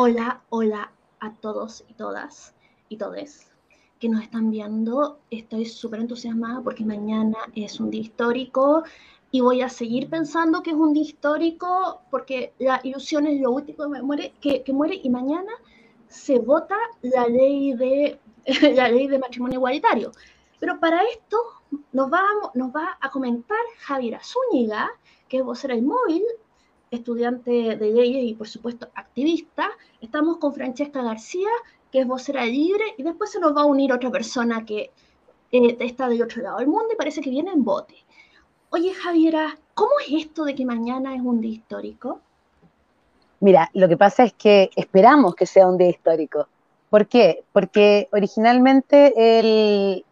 Hola, hola a todos y todas y todes que nos están viendo. Estoy súper entusiasmada porque mañana es un día histórico y voy a seguir pensando que es un día histórico porque la ilusión es lo último que muere, que, muere y mañana se vota la ley de la ley de matrimonio igualitario. Pero para esto nos va, a comentar Javier Zúñiga, que es vocera del móvil, estudiante de leyes y por supuesto activista. Estamos con Francesca García, que es vocera libre, y después se nos va a unir otra persona que eh, está del otro lado del mundo y parece que viene en bote. Oye, Javiera, ¿cómo es esto de que mañana es un día histórico? Mira, lo que pasa es que esperamos que sea un día histórico. ¿Por qué? Porque originalmente el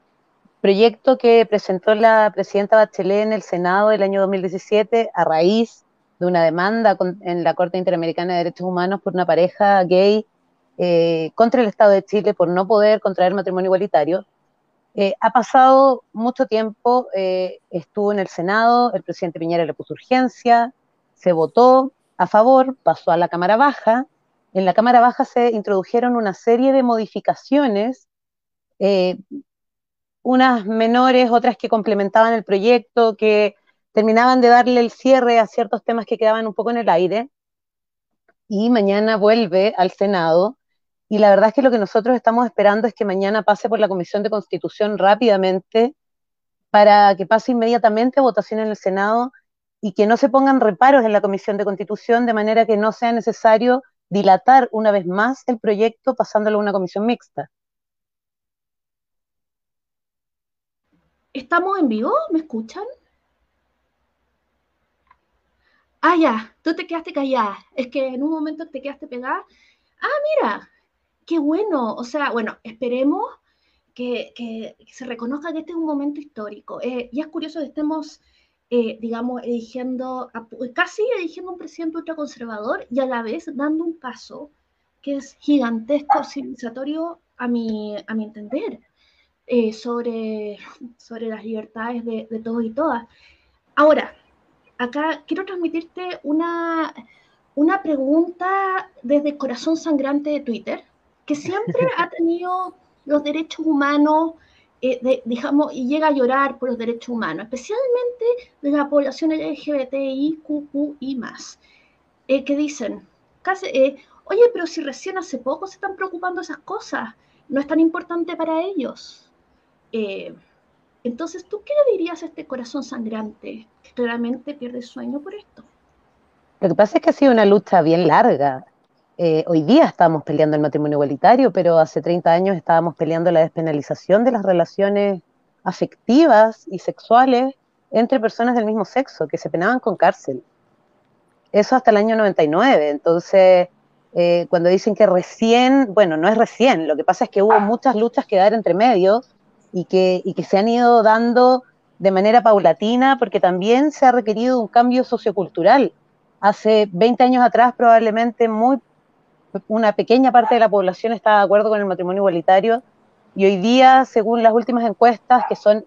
proyecto que presentó la presidenta Bachelet en el Senado el año 2017, a raíz de una demanda en la Corte Interamericana de Derechos Humanos por una pareja gay eh, contra el Estado de Chile por no poder contraer matrimonio igualitario. Eh, ha pasado mucho tiempo, eh, estuvo en el Senado, el presidente Piñera le puso urgencia, se votó a favor, pasó a la Cámara Baja. En la Cámara Baja se introdujeron una serie de modificaciones, unas menores, otras que complementaban el proyecto, que terminaban de darle el cierre a ciertos temas que quedaban un poco en el aire y mañana vuelve al Senado. Y la verdad es que lo que nosotros estamos esperando es que mañana pase por la Comisión de Constitución rápidamente para que pase inmediatamente votación en el Senado y que no se pongan reparos en la Comisión de Constitución de manera que no sea necesario dilatar una vez más el proyecto pasándolo a una comisión mixta. ¿Estamos en vivo? ¿Me escuchan? Ah, ya, tú te quedaste callada. Es que en un momento te quedaste pegada. Ah, mira, qué bueno. O sea, bueno, esperemos que, se reconozca que este es un momento histórico. Eh, y es curioso que estemos, eh, digamos, eligiendo, casi eligiendo un presidente ultraconservador y a la vez dando un paso que es gigantesco, civilizatorio a mi, a mi entender, eh, sobre, sobre las libertades de, de todos y todas. Ahora, acá quiero transmitirte una, una pregunta desde el corazón sangrante de Twitter, que siempre ha tenido los derechos humanos, eh, digamos, y llega a llorar por los derechos humanos, especialmente de la población LGBTI, y más, eh, que dicen, casi, eh, oye, pero si recién hace poco se están preocupando esas cosas, no es tan importante para ellos. Entonces, ¿tú qué le dirías a este corazón sangrante que claramente pierde sueño por esto? Lo que pasa es que ha sido una lucha bien larga. Eh, hoy día estamos peleando el matrimonio igualitario, pero hace 30 años estábamos peleando la despenalización de las relaciones afectivas y sexuales entre personas del mismo sexo, que se penaban con cárcel. Eso hasta el año 99. Entonces, eh, cuando dicen que recién, bueno, no es recién, lo que pasa es que hubo muchas luchas que dar entre medios y que, y que se han ido dando de manera paulatina porque también se ha requerido un cambio sociocultural. Hace 20 años atrás probablemente muy, una pequeña parte de la población estaba de acuerdo con el matrimonio igualitario y hoy día, según las últimas encuestas, que son,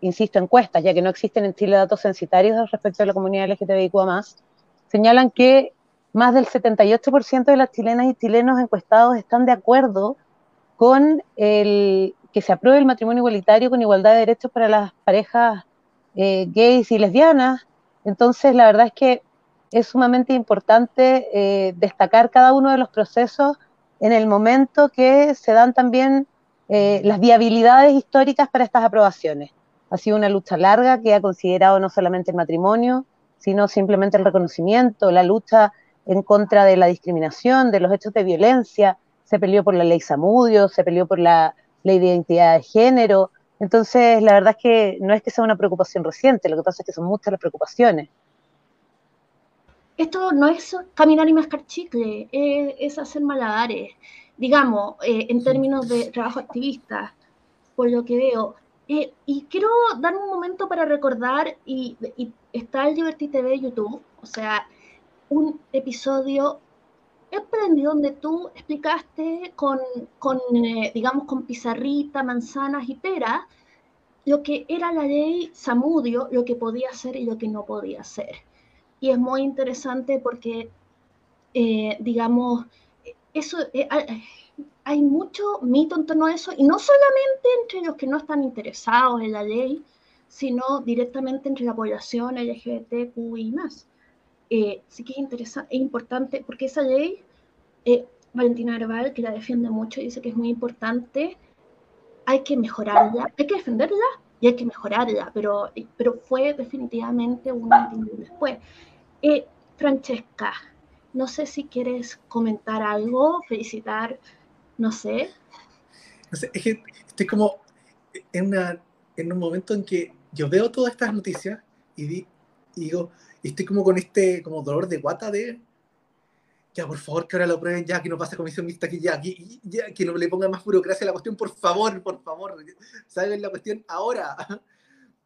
insisto, encuestas, ya que no existen en Chile datos censitarios respecto a la comunidad LGTBIQ+, señalan que más del 78% de las chilenas y chilenos encuestados están de acuerdo con el, que se apruebe el matrimonio igualitario con igualdad de derechos para las parejas eh, gays y lesbianas. Entonces, la verdad es que es sumamente importante eh, destacar cada uno de los procesos en el momento que se dan también eh, las viabilidades históricas para estas aprobaciones. Ha sido una lucha larga que ha considerado no solamente el matrimonio, sino simplemente el reconocimiento, la lucha en contra de la discriminación, de los hechos de violencia. Se peleó por la ley Samudio, se peleó por la la identidad de género. Entonces, la verdad es que no es que sea una preocupación reciente, lo que pasa es que son muchas las preocupaciones. Esto no es caminar y mascar chicle, es, hacer malabares, digamos, eh, en términos de trabajo activista, por lo que veo. Eh, y quiero dar un momento para recordar, y, y está el Liberty TV YouTube, o sea, un episodio aprendido donde tú explicaste con, eh, digamos, con pizarrita, manzanas y peras, lo que era la ley Samudio, lo que podía hacer y lo que no podía hacer. Y es muy interesante porque, eh, digamos, eso, eh, hay mucho mito en torno a eso, y no solamente entre los que no están interesados en la ley, sino directamente entre la población LGBTQ y más. Eh, sí que es, interesante, es importante, porque esa ley, eh, Valentina Herbal, que la defiende mucho, dice que es muy importante, hay que mejorarla, hay que defenderla y hay que mejorarla, pero, pero fue definitivamente un después. Eh, Francesca, no sé si quieres comentar algo, felicitar, no sé. Es que estoy como en, una, en un momento en que yo veo todas estas noticias y, digo, estoy como con este como dolor de guata de, ya por favor que ahora lo prueben ya, que no pase comisión mixta, que ya, que, no le pongan más burocracia a la cuestión, por favor, por favor, saben la cuestión ahora.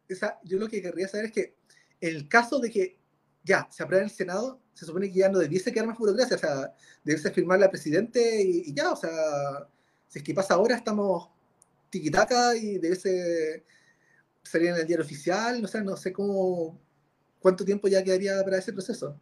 Esa, yo lo que querría saber es que el caso de que ya se aprueba en el Senado, se supone que ya no debiese quedar más burocracia, o sea, debiese firmar la presidente y, ya, o sea, si es que pasa ahora, estamos tiquitaca y debiese salir en el diario oficial, no sé, no sé cómo, cuánto tiempo ya quedaría para ese proceso.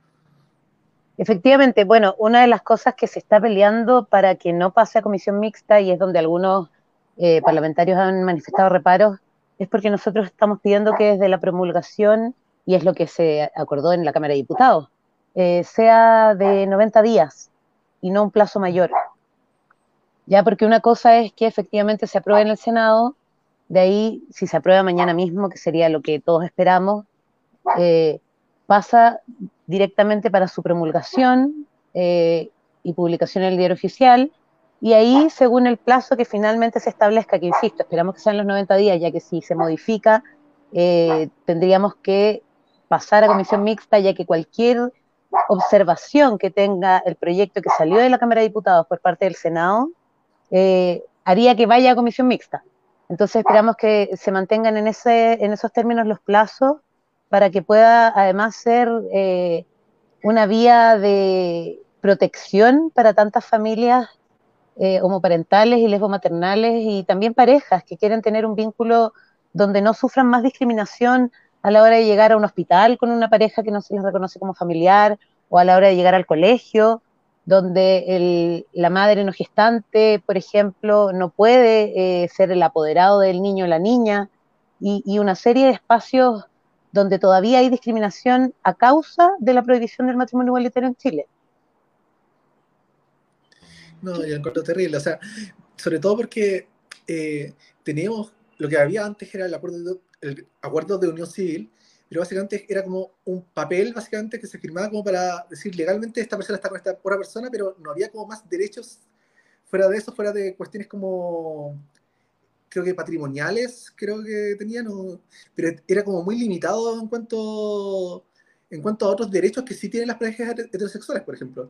Efectivamente, bueno, una de las cosas que se está peleando para que no pase a comisión mixta y es donde algunos eh, parlamentarios han manifestado reparos, es porque nosotros estamos pidiendo que desde la promulgación, y es lo que se acordó en la Cámara de Diputados, eh, sea de 90 días y no un plazo mayor. Ya porque una cosa es que efectivamente se apruebe en el Senado de ahí, si se aprueba mañana mismo, que sería lo que todos esperamos, eh, pasa directamente para su promulgación eh, y publicación en el diario oficial. Y ahí, según el plazo que finalmente se establezca, que insisto, esperamos que sean los 90 días, ya que si se modifica, eh, tendríamos que pasar a comisión mixta, ya que cualquier observación que tenga el proyecto que salió de la Cámara de Diputados por parte del Senado, haría que vaya a comisión mixta. Entonces esperamos que se mantengan en, ese, en esos términos los plazos para que pueda además ser eh, una vía de protección para tantas familias eh, homoparentales y lesbomaternales y también parejas que quieren tener un vínculo donde no sufran más discriminación a la hora de llegar a un hospital con una pareja que no se les reconoce como familiar o a la hora de llegar al colegio donde la madre no gestante, por ejemplo, no puede eh, ser el apoderado del niño o la niña, y, una serie de espacios donde todavía hay discriminación a causa de la prohibición del matrimonio igualitario en Chile. No, yo encuentro terrible, o sea, sobre todo porque eh, teníamos, lo que había antes era el acuerdo el acuerdo de unión civil, pero básicamente era como un papel básicamente que se firmaba como para decir legalmente esta persona está con esta otra persona, pero no había como más derechos fuera de eso, fuera de cuestiones como creo que patrimoniales, creo que tenían, pero era como muy limitado en cuanto en cuanto a otros derechos que sí tienen las parejas heterosexuales, por ejemplo.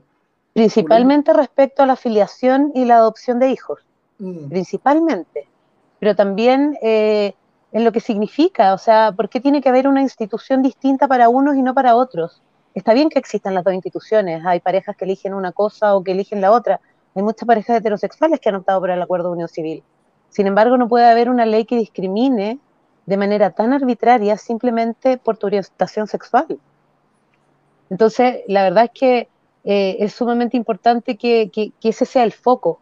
Principalmente respecto a la afiliación y la adopción de hijos, mm. principalmente. Pero también eh, en lo que significa, o sea, ¿por qué tiene que haber una institución distinta para unos y no para otros? Está bien que existan las dos instituciones, hay parejas que eligen una cosa o que eligen la otra, hay muchas parejas heterosexuales que han optado por el acuerdo de unión civil. Sin embargo, no puede haber una ley que discrimine de manera tan arbitraria simplemente por tu orientación sexual. Entonces, la verdad es que eh, es sumamente importante que ese sea el foco,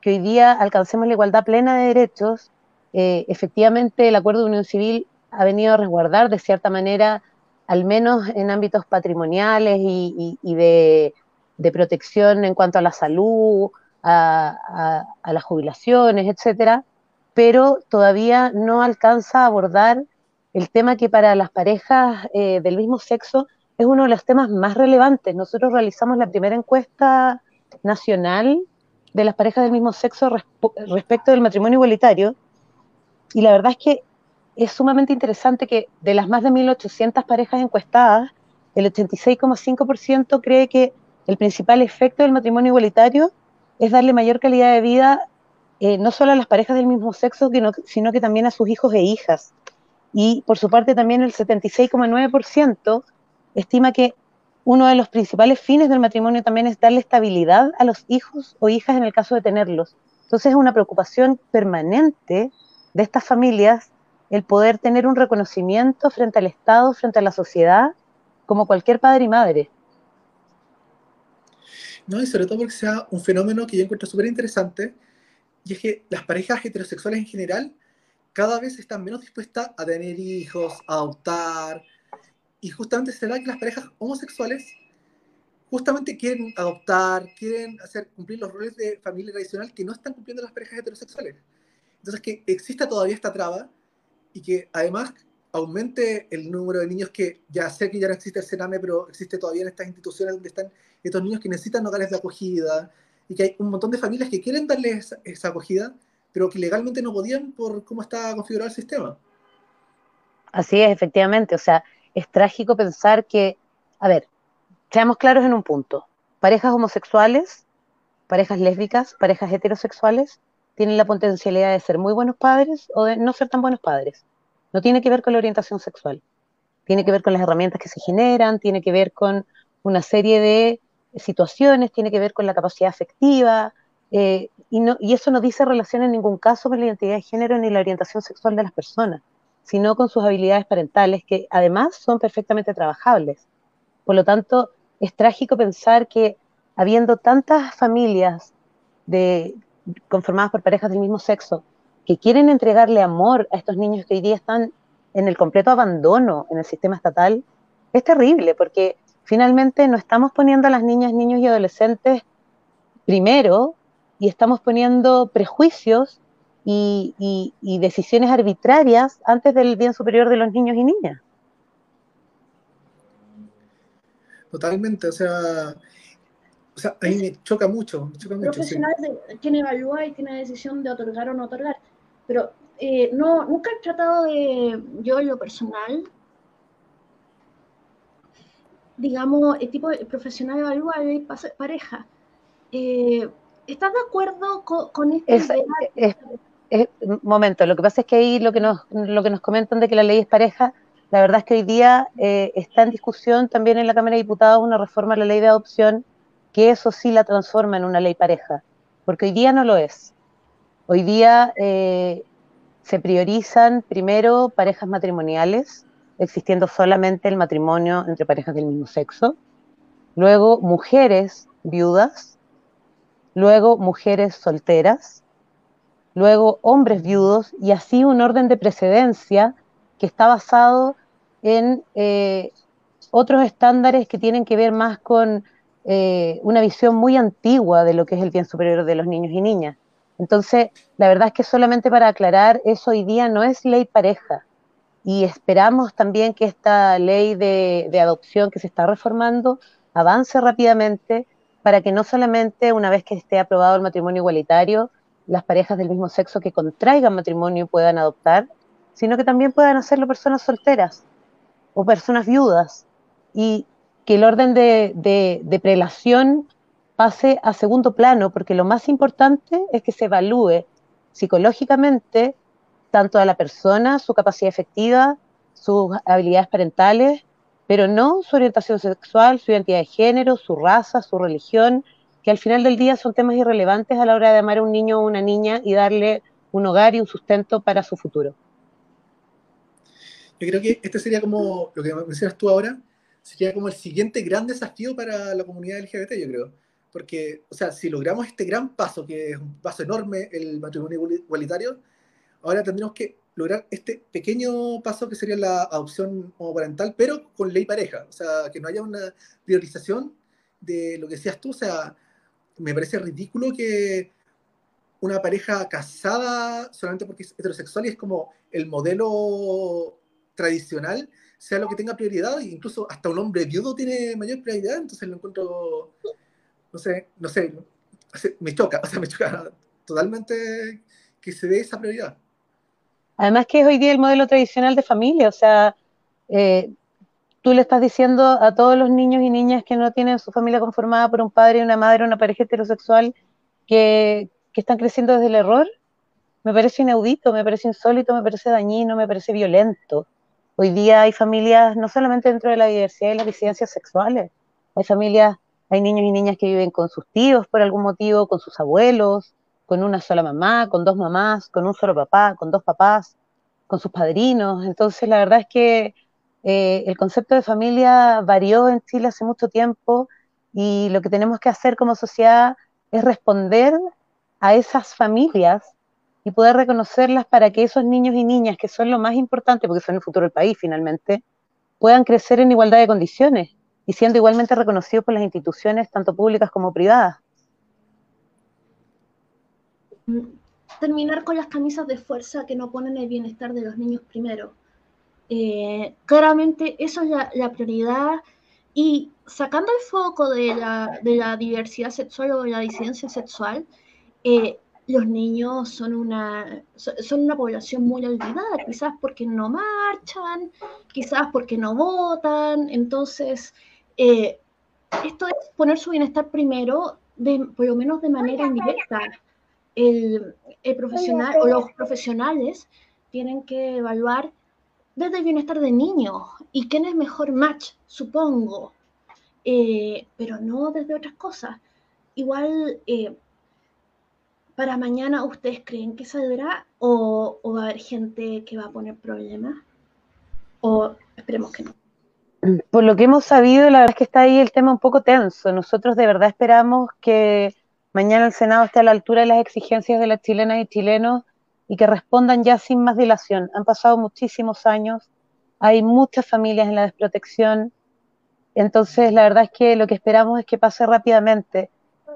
que hoy día alcancemos la igualdad plena de derechos eh, efectivamente el acuerdo de unión civil ha venido a resguardar de cierta manera, al menos en ámbitos patrimoniales y, de, protección en cuanto a la salud, a, las jubilaciones, etcétera, pero todavía no alcanza a abordar el tema que para las parejas eh, del mismo sexo es uno de los temas más relevantes. Nosotros realizamos la primera encuesta nacional de las parejas del mismo sexo respecto del matrimonio igualitario y la verdad es que es sumamente interesante que de las más de 1.800 parejas encuestadas, el 86,5% cree que el principal efecto del matrimonio igualitario es darle mayor calidad de vida eh, no solo a las parejas del mismo sexo, sino que también a sus hijos e hijas. Y por su parte también el 76,9% estima que uno de los principales fines del matrimonio también es darle estabilidad a los hijos o hijas en el caso de tenerlos. Entonces es una preocupación permanente de estas familias el poder tener un reconocimiento frente al Estado, frente a la sociedad, como cualquier padre y madre. No, y sobre todo porque sea un fenómeno que yo encuentro súper interesante, y es que las parejas heterosexuales en general cada vez están menos dispuestas a tener hijos, a adoptar, y justamente será que las parejas homosexuales justamente quieren adoptar, quieren hacer cumplir los roles de familia tradicional que no están cumpliendo las parejas heterosexuales. Entonces, que exista todavía esta traba y que además aumente el número de niños que ya sé que ya no existe el Sename, pero existe todavía en estas instituciones donde están estos niños que necesitan hogares de acogida y que hay un montón de familias que quieren darles esa, acogida, pero que legalmente no podían por cómo está configurado el sistema. Así es, efectivamente. O sea, es trágico pensar que, a ver, seamos claros en un punto. Parejas homosexuales, parejas lésbicas, parejas heterosexuales, tienen la potencialidad de ser muy buenos padres o de no ser tan buenos padres. No tiene que ver con la orientación sexual. Tiene que ver con las herramientas que se generan, tiene que ver con una serie de situaciones, tiene que ver con la capacidad afectiva, eh, y, eso no dice relación en ningún caso con la identidad de género ni la orientación sexual de las personas, sino con sus habilidades parentales, que además son perfectamente trabajables. Por lo tanto, es trágico pensar que habiendo tantas familias conformadas por parejas del mismo sexo que quieren entregarle amor a estos niños que hoy día están en el completo abandono en el sistema estatal, es terrible porque finalmente no estamos poniendo a las niñas, niños y adolescentes primero y estamos poniendo prejuicios y, y decisiones arbitrarias antes del bien superior de los niños y niñas. Totalmente, o sea, o sea, a mí me choca mucho. Me choca mucho profesional de, quien evalúa y tiene la decisión de otorgar o no otorgar. Pero eh, no, nunca he tratado de, yo en lo personal, digamos, el tipo de profesional evalúa y pareja. Eh, ¿Estás de acuerdo con, con esta es, es, momento, lo que pasa es que ahí lo que nos, lo que nos comentan de que la ley es pareja la verdad es que hoy día eh, está en discusión también en la Cámara de Diputados una reforma a la ley de adopción que eso sí la transforma en una ley pareja, porque hoy día no lo es. Hoy día eh, se priorizan primero parejas matrimoniales, existiendo solamente el matrimonio entre parejas del mismo sexo, luego mujeres viudas, luego mujeres solteras, luego hombres viudos. Y así un orden de precedencia que está basado en eh, otros estándares que tienen que ver más con eh, una visión muy antigua de lo que es el bien superior de los niños y niñas. Entonces, la verdad es que solamente para aclarar, eso hoy día no es ley pareja. Y esperamos también que esta ley de, de adopción que se está reformando avance rápidamente para que no solamente una vez que esté aprobado el matrimonio igualitario, las parejas del mismo sexo que contraigan matrimonio puedan adoptar, sino que también puedan hacerlo personas solteras o personas viudas y que el orden de, prelación pase a segundo plano, porque lo más importante es que se evalúe psicológicamente tanto a la persona, su capacidad efectiva, sus habilidades parentales, pero no su orientación sexual, su identidad de género, su raza, su religión, que al final del día son temas irrelevantes a la hora de amar a un niño o una niña y darle un hogar y un sustento para su futuro. Yo creo que este sería como lo que mencionas tú ahora, sería como el siguiente gran desafío para la comunidad LGBT, yo creo. Porque, o sea, si logramos este gran paso, que es un paso enorme, el matrimonio igualitario, ahora tendríamos que lograr este pequeño paso que sería la adopción homoparental, pero con ley pareja. O sea, que no haya una priorización de lo que decías tú. O sea, me parece ridículo que una pareja casada solamente porque es heterosexual y es como el modelo tradicional sea lo que tenga prioridad, e incluso hasta un hombre viudo tiene mayor prioridad, entonces lo encuentro, no sé, no sé, me choca, o sea, me choca totalmente que se dé esa prioridad. Además que es hoy día el modelo tradicional de familia, o sea, eh, tú le estás diciendo a todos los niños y niñas que no tienen su familia conformada por un padre una madre, una pareja heterosexual, que, que están creciendo desde el error, me parece inaudito, me parece insólito, me parece dañino, me parece violento. Hoy día hay familias, no solamente dentro de la diversidad y las disidencias sexuales, hay familias, hay niños y niñas que viven con sus tíos por algún motivo, con sus abuelos, con una sola mamá, con dos mamás, con un solo papá, con dos papás, con sus padrinos. Entonces, la verdad es que eh, el concepto de familia varió en Chile hace mucho tiempo y lo que tenemos que hacer como sociedad es responder a esas familias y poder reconocerlas para que esos niños y niñas, que son lo más importante, porque son el futuro del país finalmente, puedan crecer en igualdad de condiciones y siendo igualmente reconocidos por las instituciones, tanto públicas como privadas. Terminar con las camisas de fuerza que no ponen el bienestar de los niños primero. Eh, claramente eso es la, prioridad y sacando el foco de la, de la, diversidad sexual o de la disidencia sexual, eh, los niños son una, son una población muy olvidada, quizás porque no marchan, quizás porque no votan. Entonces, eh, esto es poner su bienestar primero, de, por lo menos de manera indirecta. El, el profesional o los profesionales tienen que evaluar desde el bienestar de niños y quién es mejor match, supongo, eh, pero no desde otras cosas. Igual, eh, para mañana, ¿ustedes creen que saldrá o, va a haber gente que va a poner problemas? O esperemos que no. Por lo que hemos sabido, la verdad es que está ahí el tema un poco tenso. Nosotros de verdad esperamos que mañana el Senado esté a la altura de las exigencias de las chilenas y chilenos y que respondan ya sin más dilación. Han pasado muchísimos años, hay muchas familias en la desprotección, entonces la verdad es que lo que esperamos es que pase rápidamente.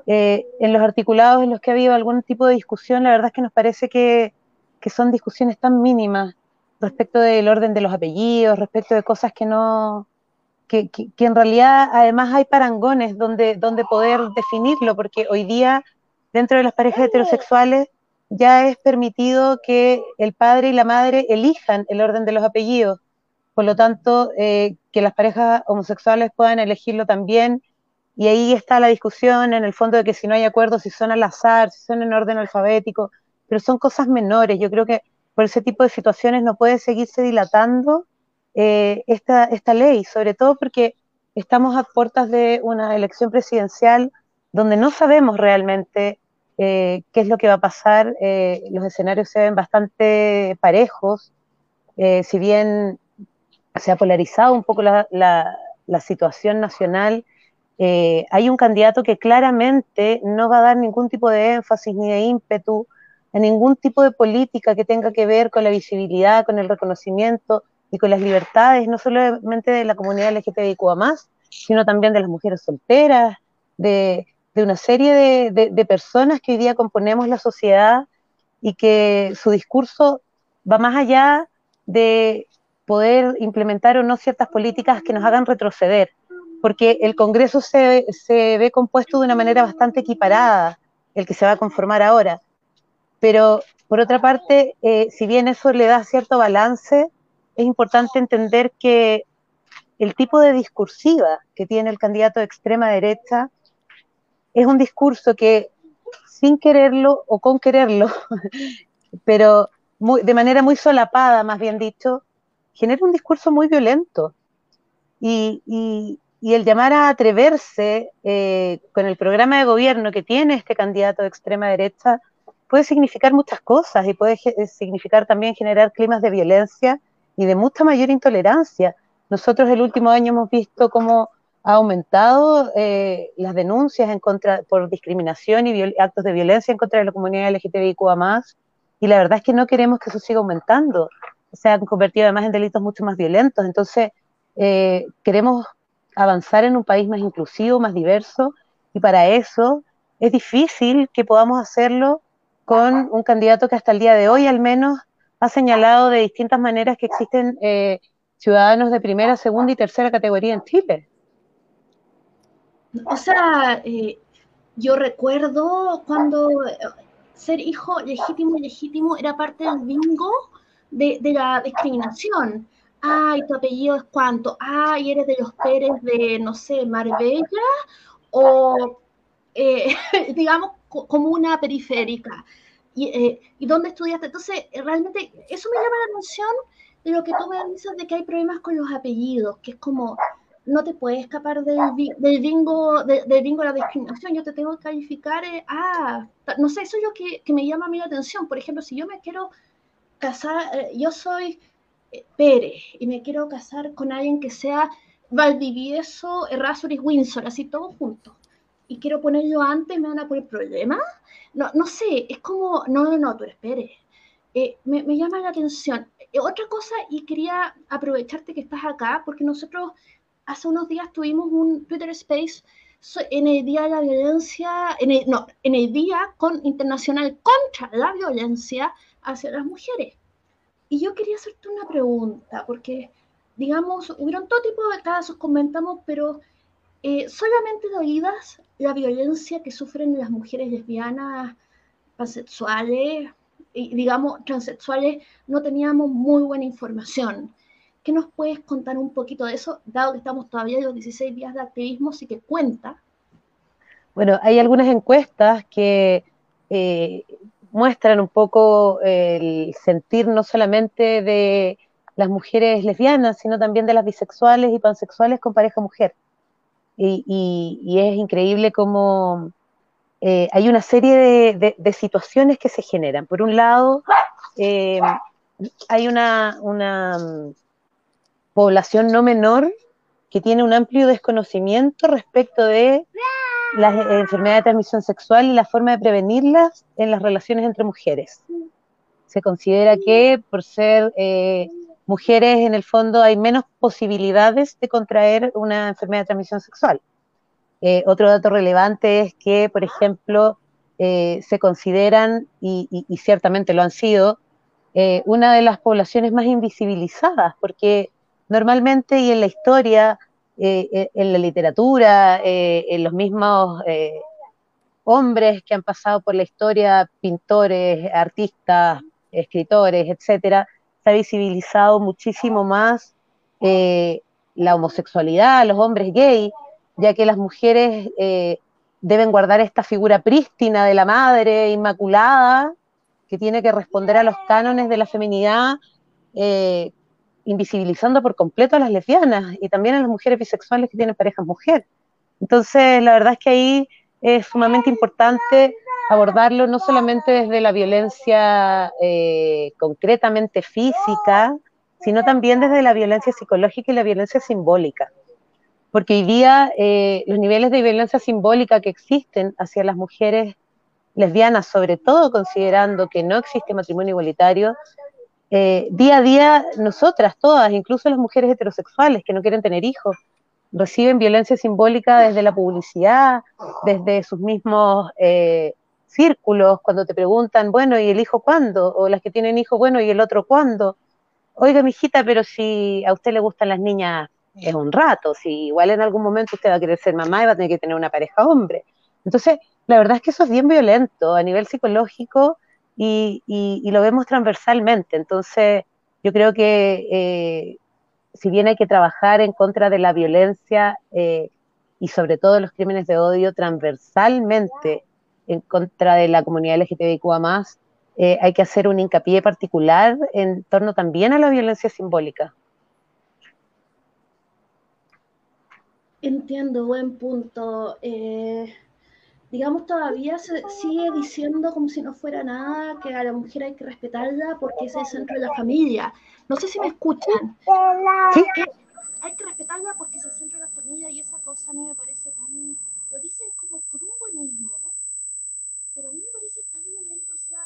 Eh, en los articulados en los que ha habido algún tipo de discusión, la verdad es que nos parece que, que son discusiones tan mínimas respecto del orden de los apellidos, respecto de cosas que no, que, que, que, en realidad además hay parangones donde, donde poder definirlo, porque hoy día dentro de las parejas heterosexuales ya es permitido que el padre y la madre elijan el orden de los apellidos. Por lo tanto, eh, que las parejas homosexuales puedan elegirlo también. Y ahí está la discusión en el fondo de que si no hay acuerdo, si son al azar, si son en orden alfabético, pero son cosas menores. Yo creo que por ese tipo de situaciones no puede seguirse dilatando eh, esta, esta ley, sobre todo porque estamos a puertas de una elección presidencial donde no sabemos realmente eh, qué es lo que va a pasar. Eh, los escenarios se ven bastante parejos, eh, si bien se ha polarizado un poco la, la situación nacional, hay un candidato que claramente no va a dar ningún tipo de énfasis ni de ímpetu a ningún tipo de política que tenga que ver con la visibilidad, con el reconocimiento y con las libertades, no solamente de la comunidad LGTBIQ más, sino también de las mujeres solteras, de, de una serie de, personas que hoy día componemos la sociedad y que su discurso va más allá de poder implementar o no ciertas políticas que nos hagan retroceder, porque el Congreso se, ve compuesto de una manera bastante equiparada, el que se va a conformar ahora. Pero, por otra parte, eh, si bien eso le da cierto balance, es importante entender que el tipo de discursiva que tiene el candidato de extrema derecha es un discurso que sin quererlo o con quererlo, pero de manera muy solapada, más bien dicho, genera un discurso muy violento. Y, el llamar a atreverse eh, con el programa de gobierno que tiene este candidato de extrema derecha puede significar muchas cosas y puede significar también generar climas de violencia y de mucha mayor intolerancia. Nosotros el último año hemos visto cómo ha aumentado eh, las denuncias en contra por discriminación y actos de violencia en contra de la comunidad LGTBIQA más, y la verdad es que no queremos que eso siga aumentando. Se han convertido además en delitos mucho más violentos. Entonces, eh, queremos avanzar en un país más inclusivo, más diverso, y para eso es difícil que podamos hacerlo con un candidato que hasta el día de hoy al menos ha señalado de distintas maneras que existen eh, ciudadanos de primera, segunda y tercera categoría en Chile. O sea, eh, yo recuerdo cuando eh, ser hijo legítimo y legítimo era parte del bingo de, la discriminación. Ay, tu apellido es cuánto. Ay, eres de los Pérez de, no sé, Marbella o, eh, digamos, como una periférica. Y, ¿Y dónde estudiaste? Entonces, realmente, eso me llama la atención de lo que tú me dices de que hay problemas con los apellidos, que es como, no te puedes escapar del, bingo, del bingo de la discriminación. Yo te tengo que calificar, eh, ah, no sé, eso es lo que, me llama a mí la atención. Por ejemplo, si yo me quiero casar, eh, yo soy eh, Pérez y me quiero casar con alguien que sea Valdivieso, Errázuriz, Windsor, así todo junto. Y quiero ponerlo antes, me van a poner problemas. No, no sé, es como, no, no, no, tú espere. Eh, me, me, llama la atención. Eh, otra cosa, y quería aprovecharte que estás acá, porque nosotros hace unos días tuvimos un Twitter Space en el Día de la Violencia, en el, no, en el Día con, Internacional contra la Violencia hacia las Mujeres. Y yo quería hacerte una pregunta, porque, digamos, hubieron todo tipo de casos, comentamos, pero eh, solamente de oídas la violencia que sufren las mujeres lesbianas, pansexuales, y, digamos, transexuales, no teníamos muy buena información. ¿Qué nos puedes contar un poquito de eso, dado que estamos todavía en los 16 días de activismo, sí que cuenta? Bueno, hay algunas encuestas que eh, muestran un poco el sentir no solamente de las mujeres lesbianas, sino también de las bisexuales y pansexuales con pareja mujer. Y, es increíble cómo eh, hay una serie de, situaciones que se generan. Por un lado, eh, hay una, población no menor que tiene un amplio desconocimiento respecto de las enfermedades de transmisión sexual y la forma de prevenirlas en las relaciones entre mujeres. Se considera que por ser eh, mujeres en el fondo hay menos posibilidades de contraer una enfermedad de transmisión sexual. Eh, otro dato relevante es que, por ejemplo, eh, se consideran, y, ciertamente lo han sido, una de las poblaciones más invisibilizadas, porque normalmente y en la historia, eh, eh, en la literatura, eh, en los mismos hombres que han pasado por la historia, pintores, artistas, escritores, etcétera, se ha visibilizado muchísimo más la homosexualidad, los hombres gay, ya que las mujeres deben guardar esta figura prístina de la madre inmaculada que tiene que responder a los cánones de la feminidad invisibilizando por completo a las lesbianas y también a las mujeres bisexuales que tienen parejas mujer. Entonces, la verdad es que ahí es sumamente importante abordarlo no solamente desde la violencia eh, concretamente física, sino también desde la violencia psicológica y la violencia simbólica. Porque hoy día eh, los niveles de violencia simbólica que existen hacia las mujeres lesbianas, sobre todo considerando que no existe matrimonio igualitario, eh, día a día nosotras todas, incluso las mujeres heterosexuales que no quieren tener hijos, reciben violencia simbólica desde la publicidad, desde sus mismos círculos, cuando te preguntan, bueno, ¿y el hijo cuándo? O las que tienen hijo, bueno, ¿y el otro cuándo? Oiga, mijita, pero si a usted le gustan las niñas, es un rato, si igual en algún momento usted va a querer ser mamá y va a tener que tener una pareja hombre. Entonces, la verdad es que eso es bien violento a nivel psicológico y, lo vemos transversalmente. Entonces, yo creo que eh, si bien hay que trabajar en contra de la violencia eh, y sobre todo los crímenes de odio transversalmente en contra de la comunidad LGTBIQA más, eh, hay que hacer un hincapié particular en torno también a la violencia simbólica. Entiendo, buen punto digamos, todavía se sigue diciendo como si no fuera nada que a la mujer hay que respetarla porque es el centro de la familia. No sé si me escuchan. ¿Sí? Hay que respetarla porque es el centro de la familia y esa cosa a mí me parece tan... Lo dicen como por un buenismo, pero a mí me parece tan violento, o sea,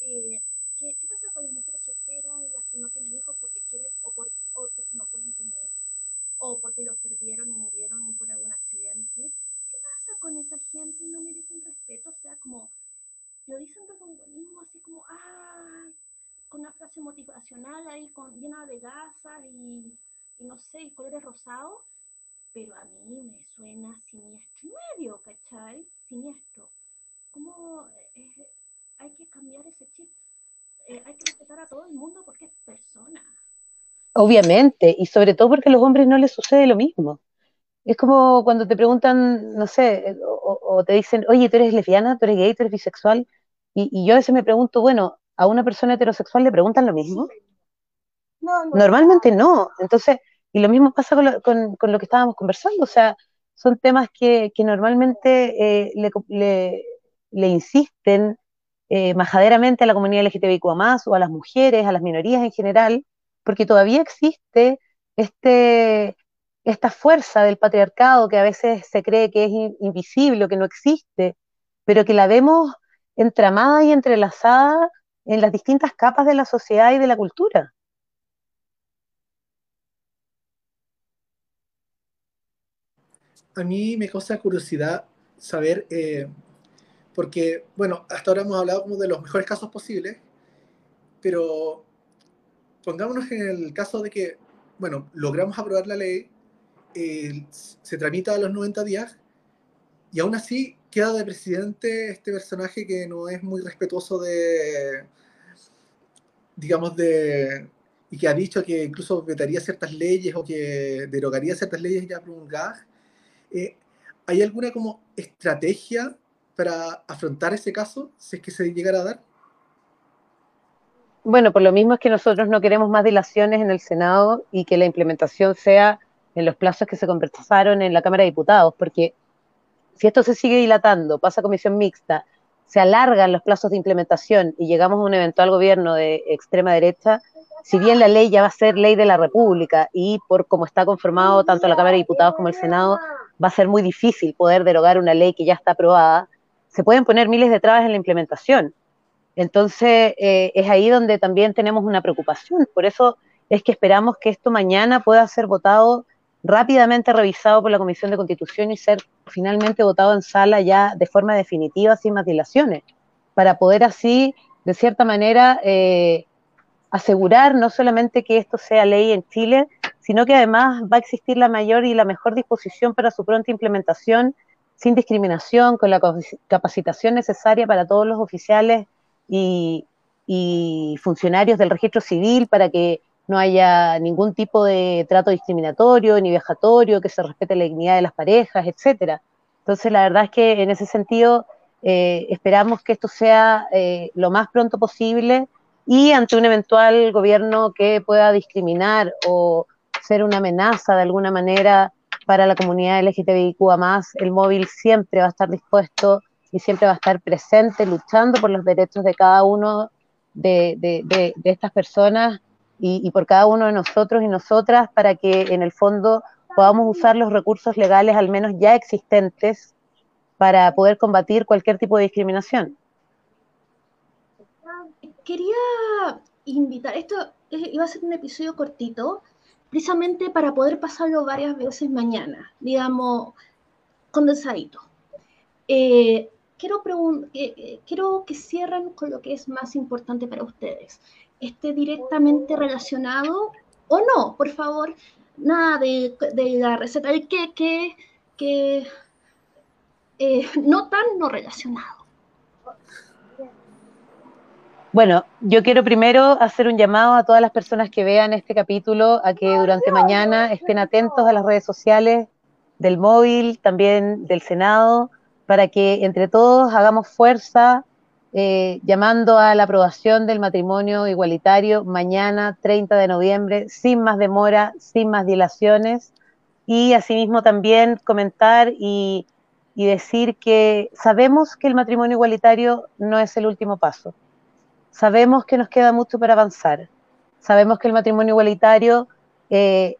eh, ¿qué, ¿qué, pasa con las mujeres solteras, las que no tienen hijos porque quieren o, por, o porque no pueden tener, o porque los perdieron y murieron por algún accidente? con esa gente? No merecen respeto, o sea, como lo dicen de un buenismo, así como, ay, con una frase motivacional ahí con, llena de gasas y, no sé, y colores rosados, pero a mí me suena siniestro medio, ¿cachai? Siniestro. ¿Cómo eh, hay que cambiar ese chip? Eh, hay que respetar a todo el mundo porque es persona. Obviamente, y sobre todo porque a los hombres no les sucede lo mismo. Es como cuando te preguntan, no sé, eh, o, te dicen, oye, tú eres lesbiana, tú eres gay, tú eres bisexual. Y, yo a veces me pregunto, bueno, ¿a una persona heterosexual le preguntan lo mismo? Normalmente no. Entonces, y lo mismo pasa con lo, que estábamos conversando. O sea, son temas que, normalmente eh, le, insisten eh, majaderamente a la comunidad LGTBIQ o a las mujeres, a las minorías en general, porque todavía existe este esta fuerza del patriarcado que a veces se cree que es invisible, que no existe, pero que la vemos entramada y entrelazada en las distintas capas de la sociedad y de la cultura. A mí me causa curiosidad saber, eh, porque, bueno, hasta ahora hemos hablado como de los mejores casos posibles, pero pongámonos en el caso de que, bueno, logramos aprobar la ley, se tramita a los 90 días y aún así queda de presidente este personaje que no es muy respetuoso de, digamos, de, y que ha dicho que incluso vetaría ciertas leyes o que derogaría ciertas leyes ya promulgadas. Eh, ¿Hay alguna como estrategia para afrontar ese caso, si es que se llegara a dar? Bueno, por lo mismo es que nosotros no queremos más dilaciones en el Senado y que la implementación sea en los plazos que se conversaron en la Cámara de Diputados, porque si esto se sigue dilatando, pasa a comisión mixta, se alargan los plazos de implementación y llegamos a un eventual gobierno de extrema derecha, si bien la ley ya va a ser ley de la República y por cómo está conformado tanto la Cámara de Diputados como el Senado, va a ser muy difícil poder derogar una ley que ya está aprobada, se pueden poner miles de trabas en la implementación. Entonces, eh, es ahí donde también tenemos una preocupación. Por eso es que esperamos que esto mañana pueda ser votado rápidamente, revisado por la Comisión de Constitución y ser finalmente votado en sala ya de forma definitiva, sin más dilaciones, para poder así, de cierta manera, eh, asegurar no solamente que esto sea ley en Chile, sino que además va a existir la mayor y la mejor disposición para su pronta implementación, sin discriminación, con la capacitación necesaria para todos los oficiales y, funcionarios del registro civil para que no haya ningún tipo de trato discriminatorio ni vejatorio, que se respete la dignidad de las parejas, etcétera. Entonces, la verdad es que en ese sentido eh, esperamos que esto sea eh, lo más pronto posible y ante un eventual gobierno que pueda discriminar o ser una amenaza de alguna manera para la comunidad LGTBIQ más, el móvil siempre va a estar dispuesto y siempre va a estar presente luchando por los derechos de cada uno de, estas personas y, por cada uno de nosotros y nosotras para que en el fondo podamos usar los recursos legales al menos ya existentes para poder combatir cualquier tipo de discriminación. Quería invitar, esto iba a ser un episodio cortito, precisamente para poder pasarlo varias veces mañana, digamos, condensadito. Eh, quiero, eh, eh, quiero que cierren con lo que es más importante para ustedes. ¿Esté directamente relacionado o no? Por favor, nada de, la receta del queque, que eh, no tan no relacionado. Bueno, yo quiero primero hacer un llamado a todas las personas que vean este capítulo a que durante mañana estén atentos a las redes sociales del móvil, también del Senado, para que entre todos hagamos fuerza eh, llamando a la aprobación del matrimonio igualitario mañana 30 de noviembre, sin más demora, sin más dilaciones, y asimismo también comentar y, y decir que sabemos que el matrimonio igualitario no es el último paso, sabemos que nos queda mucho para avanzar, sabemos que el matrimonio igualitario eh,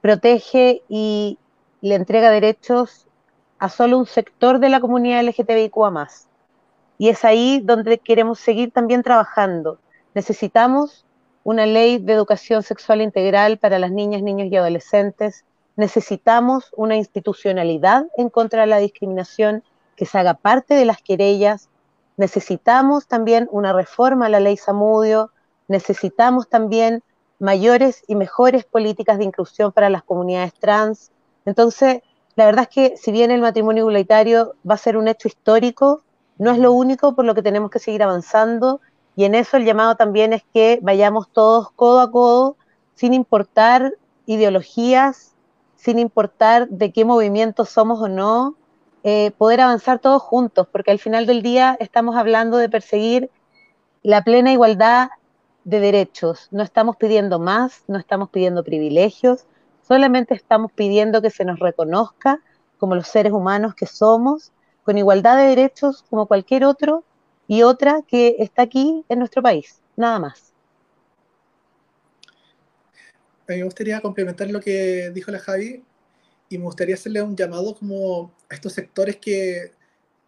protege y le entrega derechos a solo un sector de la comunidad LGTBIQA más. Y es ahí donde queremos seguir también trabajando. Necesitamos una ley de educación sexual integral para las niñas, niños y adolescentes. Necesitamos una institucionalidad en contra de la discriminación que se haga parte de las querellas. Necesitamos también una reforma a la ley Samudio. Necesitamos también mayores y mejores políticas de inclusión para las comunidades trans. Entonces, la verdad es que si bien el matrimonio igualitario va a ser un hecho histórico, no es lo único por lo que tenemos que seguir avanzando y en eso el llamado también es que vayamos todos codo a codo, sin importar ideologías, sin importar de qué movimiento somos o no, eh, poder avanzar todos juntos, porque al final del día estamos hablando de perseguir la plena igualdad de derechos. No estamos pidiendo más, no estamos pidiendo privilegios, Solamente estamos pidiendo que se nos reconozca como los seres humanos que somos, con igualdad de derechos como cualquier otro y otra que está aquí en nuestro país, nada más. me gustaría complementar lo que dijo la Javi y me gustaría hacerle un llamado como a estos sectores que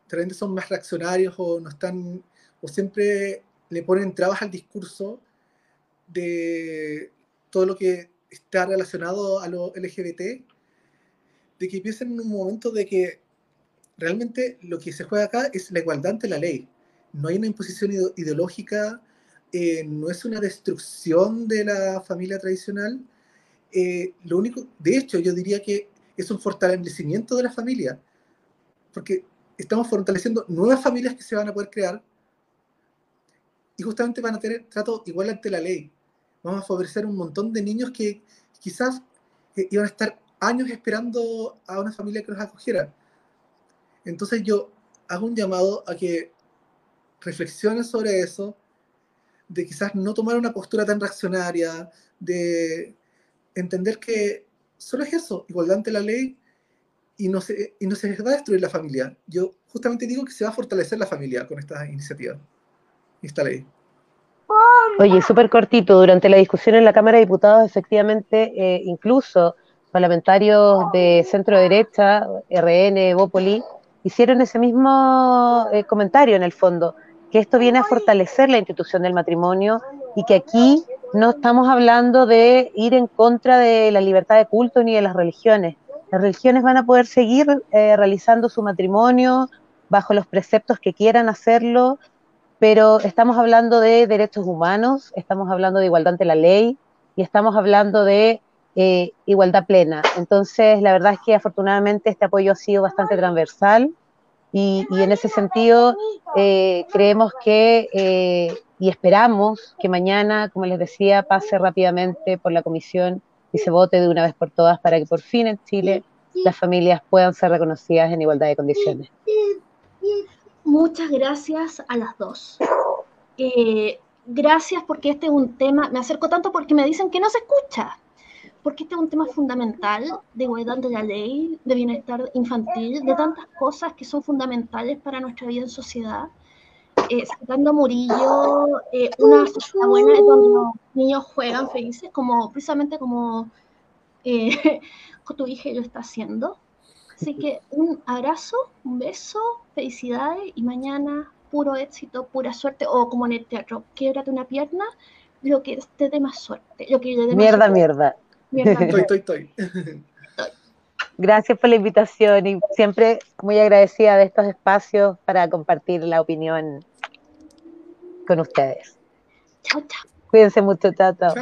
realmente son más reaccionarios o no están, o siempre le ponen trabas al discurso de todo lo que está relacionado a lo LGBT, de que piensen en un momento de que realmente lo que se juega acá es la igualdad ante la ley. No hay una imposición ideológica, eh, no es una destrucción de la familia tradicional. Eh, lo único, de hecho, yo diría que es un fortalecimiento de la familia, porque estamos fortaleciendo nuevas familias que se van a poder crear y justamente van a tener trato igual ante la ley. Vamos a favorecer un montón de niños que quizás eh, iban a estar años esperando a una familia que los acogiera. Entonces yo hago un llamado a que reflexionen sobre eso, de quizás no tomar una postura tan reaccionaria, de entender que solo es eso, igualdad ante la ley y no, se, y no se va a destruir la familia. Yo justamente digo que se va a fortalecer la familia con esta iniciativa esta ley. Oye, súper cortito, durante la discusión en la Cámara de Diputados, efectivamente, eh, incluso parlamentarios de centro derecha, RN, Bópoli, hicieron ese mismo eh, comentario en el fondo, que esto viene a fortalecer la institución del matrimonio y que aquí no estamos hablando de ir en contra de la libertad de culto ni de las religiones. Las religiones van a poder seguir eh, realizando su matrimonio bajo los preceptos que quieran hacerlo, pero estamos hablando de derechos humanos, estamos hablando de igualdad ante la ley y estamos hablando de eh, igualdad plena. Entonces, la verdad es que afortunadamente este apoyo ha sido bastante transversal y, en ese sentido eh, creemos que y esperamos que mañana, como les decía, pase rápidamente por la comisión y se vote de una vez por todas para que por fin en Chile las familias puedan ser reconocidas en igualdad de condiciones. Muchas gracias a las dos. Eh, gracias porque este es un tema, me acerco tanto porque me dicen que no se escucha, porque este es un tema fundamental de igualdad de la ley, de bienestar infantil, de tantas cosas que son fundamentales para nuestra vida en sociedad eh, sacando Murillo, eh, una sociedad buena es donde los niños juegan felices, como precisamente como eh, tu hija lo está haciendo. Así que un abrazo, un beso, felicidades y mañana puro éxito, pura suerte, o como en el teatro, québrate una pierna, lo que te dé más suerte. Lo que mierda, mierda. mierda. Estoy, estoy, estoy. Gracias por la invitación y siempre muy agradecida de estos espacios para compartir la opinión con ustedes. Chao, chao. Cuídense mucho, chao. chao.